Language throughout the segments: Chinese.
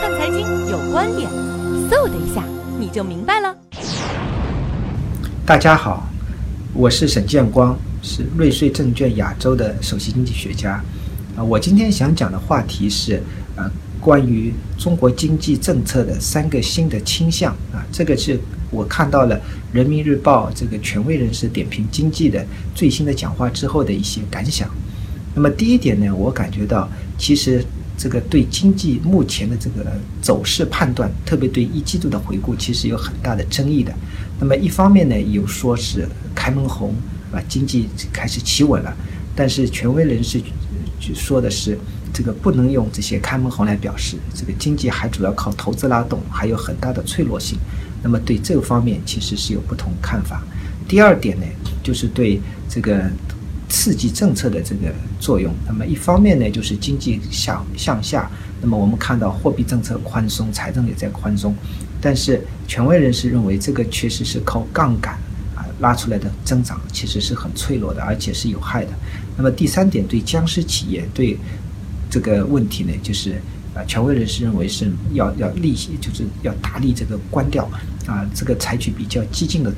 看财经有观点，嗖的一下你就明白了。大家好，我是沈建光，是瑞穗证券亚洲的首席经济学家。啊，我今天想讲的话题是啊，关于中国经济政策的三个新的倾向啊，这个是我看到了《人民日报》这个权威人士点评经济的最新的讲话之后的一些感想。那么第一点呢，我感觉到其实这个对经济目前的这个走势判断，特别对一季度的回顾，其实有很大的争议的。那么一方面呢，有说是开门红啊，经济开始企稳了，但是权威人士就说的是，这个不能用这些开门红来表示，这个经济还主要靠投资拉动，还有很大的脆弱性。那么对这个方面其实是有不同看法。第二点呢，就是对这个。刺激政策的这个作用，那么一方面呢，就是经济向向下，那么我们看到货币政策宽松，财政也在宽松，但是权威人士认为这个确实是靠杠杆啊拉出来的增长，其实是很脆弱的，而且是有害的。那么第三点，对僵尸企业对这个问题呢，就是啊，权威人士认为是要要立，就是要大力这个关掉啊，这个采取比较激进的。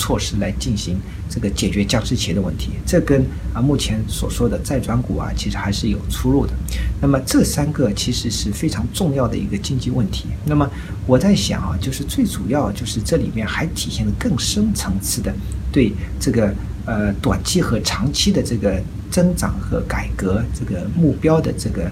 措施来进行这个解决僵尸企业的问题，这跟啊目前所说的债转股啊，其实还是有出入的。那么这三个其实是非常重要的一个经济问题。那么我在想啊，就是最主要就是这里面还体现了更深层次的对这个呃短期和长期的这个增长和改革这个目标的这个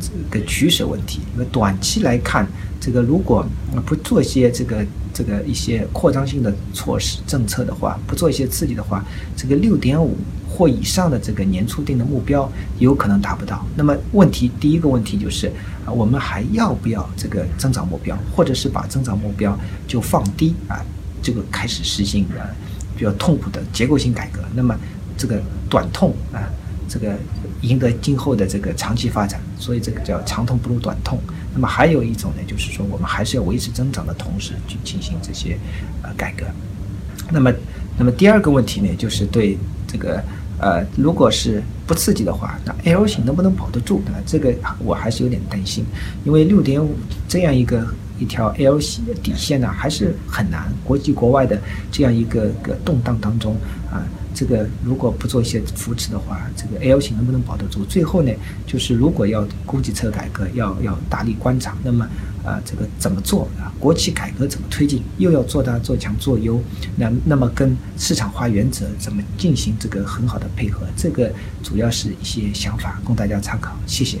这个取舍问题。因为短期来看，这个如果不做些这个。这个一些扩张性的措施政策的话，不做一些刺激的话，这个六点五或以上的这个年初定的目标有可能达不到。那么问题第一个问题就是啊，我们还要不要这个增长目标，或者是把增长目标就放低啊？这个开始实行啊比较痛苦的结构性改革。那么这个短痛啊，这个赢得今后的这个长期发展，所以这个叫长痛不如短痛。那么还有一种呢，就是说我们还是要维持增长的同时去进行这些呃改革。那么，那么第二个问题呢，就是对这个呃，如果是不刺激的话，那 L 型能不能保得住？那这个我还是有点担心，因为六点五这样一个一条 L 型的底线呢，还是很难。国际国外的这样一个个动荡当中啊。这个如果不做一些扶持的话，这个 L 型能不能保得住？最后呢，就是如果要供给侧改革，要要大力观察，那么啊，这个怎么做啊？国企改革怎么推进？又要做大做强做优，那那么跟市场化原则怎么进行这个很好的配合？这个主要是一些想法，供大家参考。谢谢。